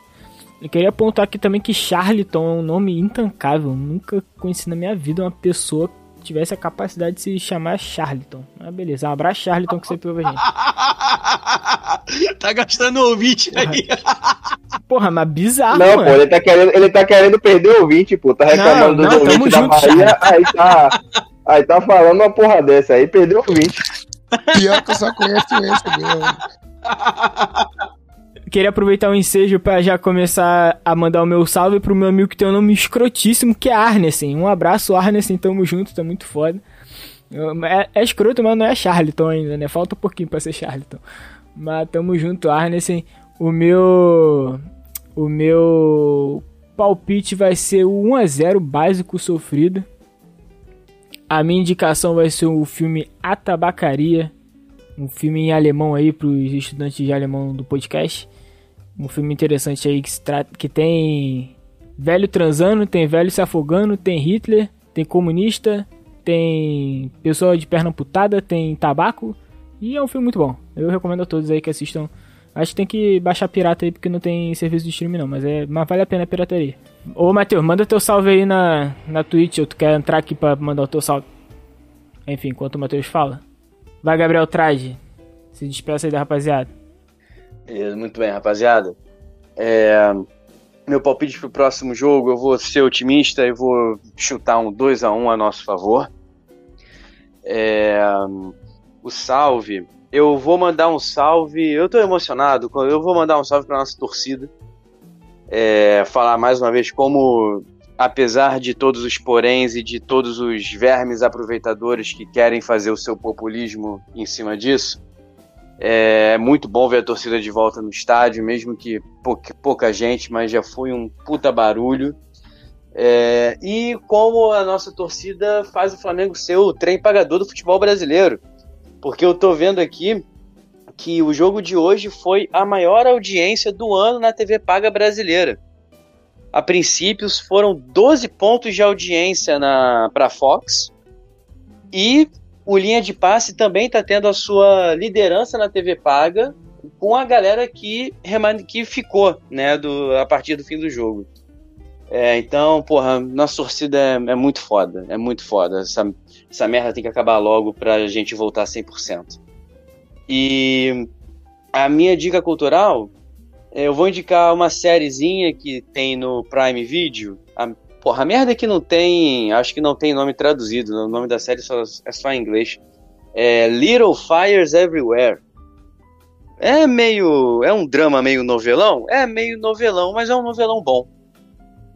Eu queria apontar aqui também que Charlton é um nome intancável. Nunca conheci na minha vida uma pessoa que tivesse a capacidade de se chamar Charlton. Mas beleza, um abraço Charlton que sempre ouve a gente. [laughs] tá gastando ouvinte aí. Porra, mas bizarro, Não, mano. pô, ele tá, querendo, ele tá querendo perder o ouvinte, pô. Tá reclamando Não, do não, da junto, Bahia, aí tá, aí tá falando uma porra dessa aí, perdeu o ouvinte. Pior que eu só conheço esse mesmo. Queria aproveitar o ensejo pra já começar a mandar o meu salve pro meu amigo que tem um nome escrotíssimo, que é Arnesen. Um abraço, Arnesen, tamo junto, tá muito foda. É, é escroto, mas não é Charlton ainda, né? Falta um pouquinho pra ser Charlton. Mas tamo junto, Arnesen. O meu. O meu palpite vai ser o 1x0 básico sofrido. A minha indicação vai ser o filme A Tabacaria. Um filme em alemão aí pros estudantes de alemão do podcast. Um filme interessante aí que, se trata, que tem velho transando, tem velho se afogando, tem Hitler, tem comunista, tem pessoa de perna amputada, tem tabaco. E é um filme muito bom. Eu recomendo a todos aí que assistam. Acho que tem que baixar pirata aí porque não tem serviço de streaming não, mas, é, mas vale a pena a pirataria. Ô Matheus, manda teu salve aí na, na Twitch, ou tu quer entrar aqui pra mandar o teu salve? Enfim, enquanto o Matheus fala. Vai, Gabriel Traje. Se despeça aí da rapaziada. Muito bem, rapaziada. É, meu palpite pro próximo jogo, eu vou ser otimista e vou chutar um 2 a 1 a nosso favor. É, o salve, eu vou mandar um salve, eu tô emocionado, eu vou mandar um salve pra nossa torcida. É, falar mais uma vez como, apesar de todos os poréns e de todos os vermes aproveitadores que querem fazer o seu populismo em cima disso, é muito bom ver a torcida de volta no estádio, mesmo que pouca, pouca gente, mas já foi um puta barulho. É, e como a nossa torcida faz o Flamengo ser o trem pagador do futebol brasileiro. Porque eu tô vendo aqui que o jogo de hoje foi a maior audiência do ano na TV paga brasileira. A princípio foram 12 pontos de audiência na para Fox e o Linha de Passe também está tendo a sua liderança na TV paga com a galera que, que ficou né, do, a partir do fim do jogo. É, então, porra, nossa torcida é, é muito foda, é muito foda. Essa, essa merda tem que acabar logo pra gente voltar 100%. E a minha dica cultural, é, eu vou indicar uma sériezinha que tem no Prime Video. A, porra, a merda é que não tem, acho que não tem nome traduzido, o nome da série só, é só em inglês. É Little Fires Everywhere. É meio, é um drama meio novelão? É meio novelão, mas é um novelão bom.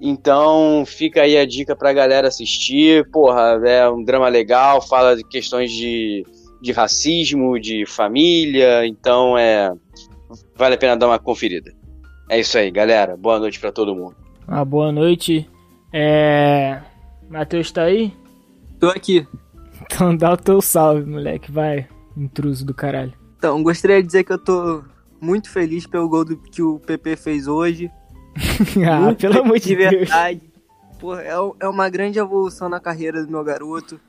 Então fica aí a dica pra galera assistir. Porra, é um drama legal, fala de questões de, de racismo, de família. Então é. Vale a pena dar uma conferida. É isso aí, galera. Boa noite pra todo mundo. Uma boa noite. É. Matheus tá aí? Tô aqui. [laughs] Então dá o teu salve, moleque. Vai, intruso do caralho. Então, gostaria de dizer que eu tô muito feliz pelo gol do- que o PP fez hoje. [laughs] ah, Muito pelo amor de, Deus. verdade. Porra, é, é uma grande evolução na carreira do meu garoto.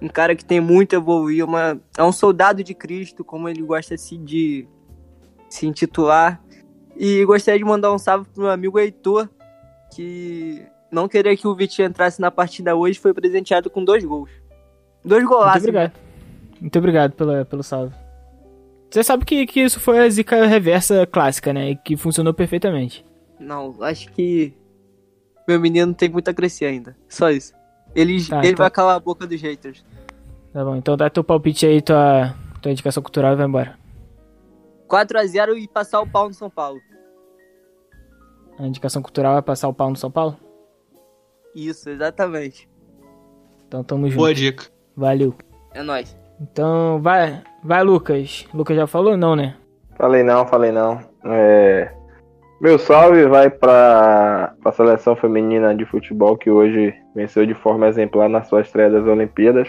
Um cara que tem muito a evoluir. Uma, é um soldado de Cristo, como ele gosta assim, de se intitular. E gostaria de mandar um salve pro meu amigo Heitor, que não queria que o Vitinho entrasse na partida hoje, foi presenteado com dois gols. Dois Muito golaços. obrigado. Muito obrigado pela, pelo salve. Você sabe que, que isso foi a zica reversa clássica, né? E que funcionou perfeitamente. Não, acho que meu menino tem muito a crescer ainda. Só isso. Ele, Tá, ele então- vai calar a boca dos haters. Tá bom, então dá teu palpite aí, tua, tua indicação cultural e vai embora. 4x0 e passar o pau no São Paulo. A indicação cultural é passar o pau no São Paulo? Isso, exatamente. Então tamo junto. Boa dica. Valeu. É nóis. Então vai, vai Lucas. Lucas já falou não, né? Falei não, falei não. É, Meu salve vai para a seleção feminina de futebol que hoje venceu de forma exemplar na sua estreia das Olimpíadas.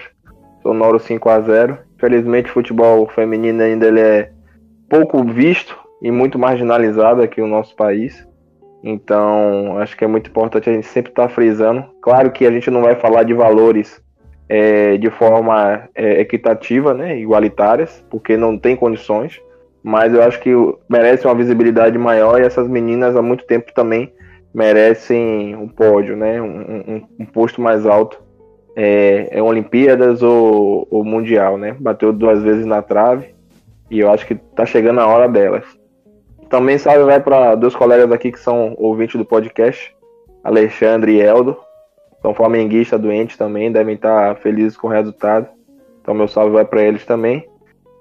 Sonoro 5 a 0 Infelizmente o futebol feminino ainda ele é pouco visto e muito marginalizado aqui no nosso país. Então acho que é muito importante a gente sempre estar frisando. Claro que a gente não vai falar de valores é, de forma é, equitativa, né, igualitárias, porque não tem condições mas eu acho que merece uma visibilidade maior e essas meninas há muito tempo também merecem um pódio, né? Um, um- um posto mais alto. É, é Olimpíadas ou, ou Mundial, né? Bateu duas vezes na trave e eu acho que tá chegando a hora delas. Também salve vai para dois colegas aqui que são ouvintes do podcast, Alexandre e Eldo. São flamenguistas doentes também, devem estar felizes com o resultado. Então meu salve vai para eles também.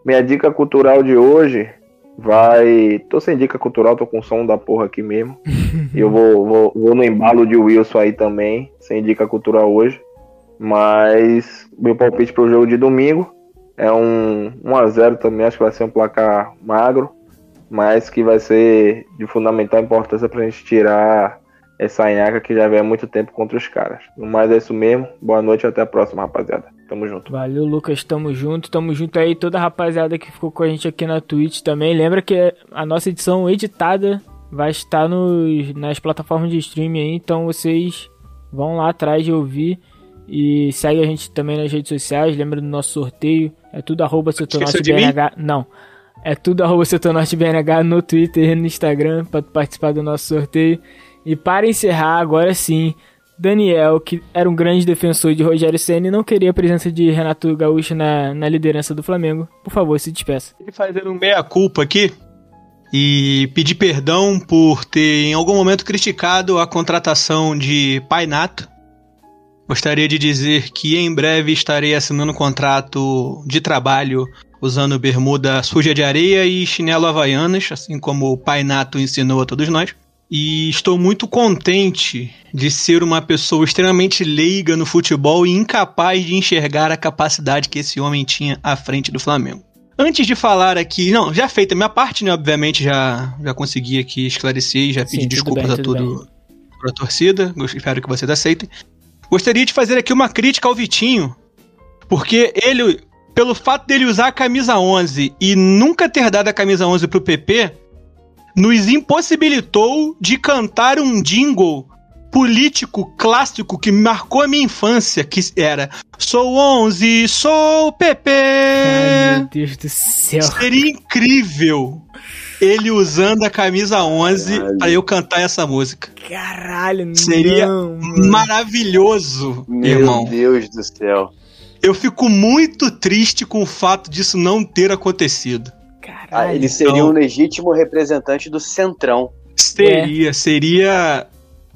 Minha dica cultural de hoje vai. Tô sem dica cultural, tô com som da porra aqui mesmo. [laughs] e eu vou, vou, vou no embalo de Wilson aí também, sem dica cultural hoje. Mas meu palpite pro jogo de domingo é um 1x0 também, acho que vai ser um placar magro, mas que vai ser de fundamental importância pra gente tirar essa nhaca que já vem há muito tempo contra os caras. No mais é isso mesmo. Boa noite e até a próxima, rapaziada. Tamo junto. Valeu, Lucas. Tamo junto. Tamo junto aí, toda a rapaziada que ficou com a gente aqui na Twitch também. Lembra que a nossa edição editada vai estar nos, nas plataformas de streaming aí, então vocês vão lá atrás de ouvir. E segue a gente também nas redes sociais. Lembra do nosso sorteio. É tudo arroba? BNH. Não. É tudo arroba BNH no Twitter e no Instagram para participar do nosso sorteio. E para encerrar, agora sim, Daniel, que era um grande defensor de Rogério Senna e não queria a presença de Renato Gaúcho na, na liderança do Flamengo. Por favor, se despeça. Ele fazendo um meia-culpa aqui e pedir perdão por ter em algum momento criticado a contratação de Painato. Gostaria de dizer que em breve estarei assinando um contrato de trabalho usando bermuda suja de areia e chinelo havaianas, assim como o Painato ensinou a todos nós. E estou muito contente de ser uma pessoa extremamente leiga no futebol e incapaz de enxergar a capacidade que esse homem tinha à frente do Flamengo. Antes de falar aqui, não, já feita a minha parte, né? Obviamente já, já consegui aqui esclarecer e já Sim, pedi tudo desculpas bem, a tudo tudo pra torcida. Espero que vocês aceitem. Gostaria de fazer aqui uma crítica ao Vitinho, porque ele, pelo fato dele usar a camisa 11 e nunca ter dado a camisa 11 pro PP, nos impossibilitou de cantar um jingle político clássico que marcou a minha infância, que era Sou 11, sou PP. Ai, meu Deus do céu. Seria incrível ele usando a camisa 11 pra eu cantar essa música. Caralho, Seria não, mano. maravilhoso, Meu irmão. Deus do céu. Eu fico muito triste com o fato disso não ter acontecido. Ah, ele seria então- um legítimo representante do Centrão. Seria, seria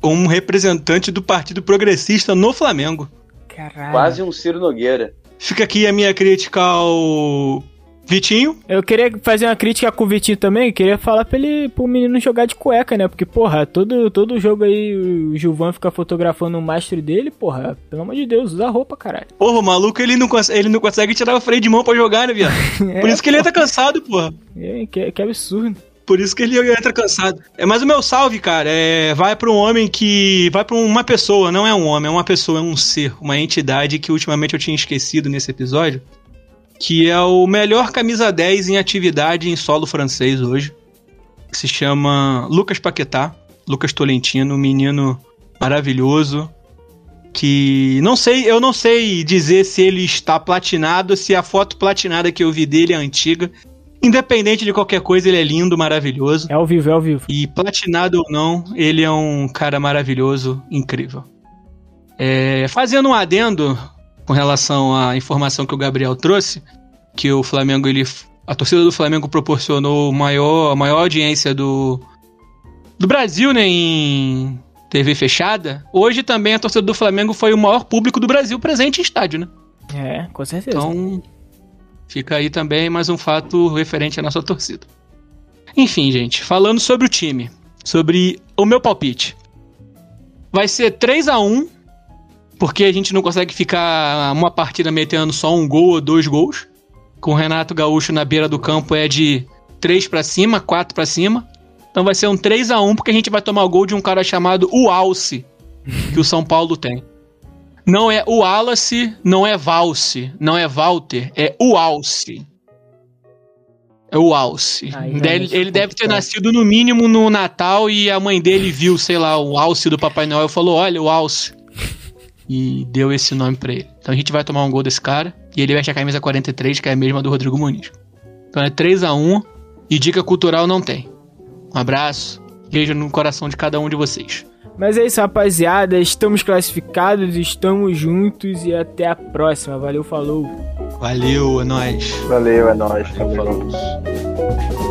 um representante do Partido Progressista no Flamengo. Caralho. Quase um Ciro Nogueira. Fica aqui a minha crítica ao Vitinho. Eu queria fazer uma crítica com o Vitinho também. Queria falar pra ele, pro menino jogar de cueca, né? Porque, porra, todo, todo jogo aí o Gilvan fica fotografando o mastro dele, porra. Pelo amor de Deus, usa roupa, caralho. Porra, o maluco ele não, ele não consegue tirar o freio de mão pra jogar, né, viado? [laughs] Por isso que ele entra cansado, porra. É, que, que absurdo. Por isso que ele entra cansado. É, mas o meu salve, cara, é, vai pra um homem que. Vai pra uma pessoa, não é um homem, é uma pessoa, é um ser, uma entidade que ultimamente eu tinha esquecido nesse episódio. Que é o melhor camisa 10 em atividade em solo francês hoje. Que se chama Lucas Paquetá. Lucas Tolentino, um menino maravilhoso. Que não sei, eu não sei dizer se ele está platinado, se a foto platinada que eu vi dele é antiga. Independente de qualquer coisa, ele é lindo, maravilhoso. É ao vivo, é ao vivo. E platinado ou não, ele é um cara maravilhoso, incrível. É, fazendo um adendo com relação à informação que o Gabriel trouxe, que o Flamengo, ele, a torcida do Flamengo proporcionou maior, a maior audiência do, do Brasil, né, em TV fechada. Hoje também a torcida do Flamengo foi o maior público do Brasil presente em estádio, né? É, com certeza. Então, fica aí também mais um fato referente à nossa torcida. Enfim, gente, falando sobre o time, sobre o meu palpite. Vai ser 3 a 1 porque a gente não consegue ficar uma partida metendo só um gol ou dois gols. Com o Renato Gaúcho na beira do campo é de 3 pra cima, 4 pra cima. Então vai ser um 3 a 1 porque a gente vai tomar o gol de um cara chamado o Alce, [laughs] que o São Paulo tem. Não é o Wallace, não é Valse, não é Walter, é o Alce. É o Alce. Realmente ele deve ter nascido no mínimo no Natal e a mãe dele viu, sei lá, o Alce do Papai Noel e falou: Olha, o Alce. E deu esse nome pra ele. Então a gente vai tomar um gol desse cara e ele veste a camisa 43, que é a mesma do Rodrigo Muniz. Então é 3 a 1 e dica cultural não tem. Um abraço, beijo no coração de cada um de vocês. Mas é isso, rapaziada. Estamos classificados, estamos juntos e até a próxima. Valeu, falou. Valeu, é nóis. Valeu, é nóis. Tamo Falou.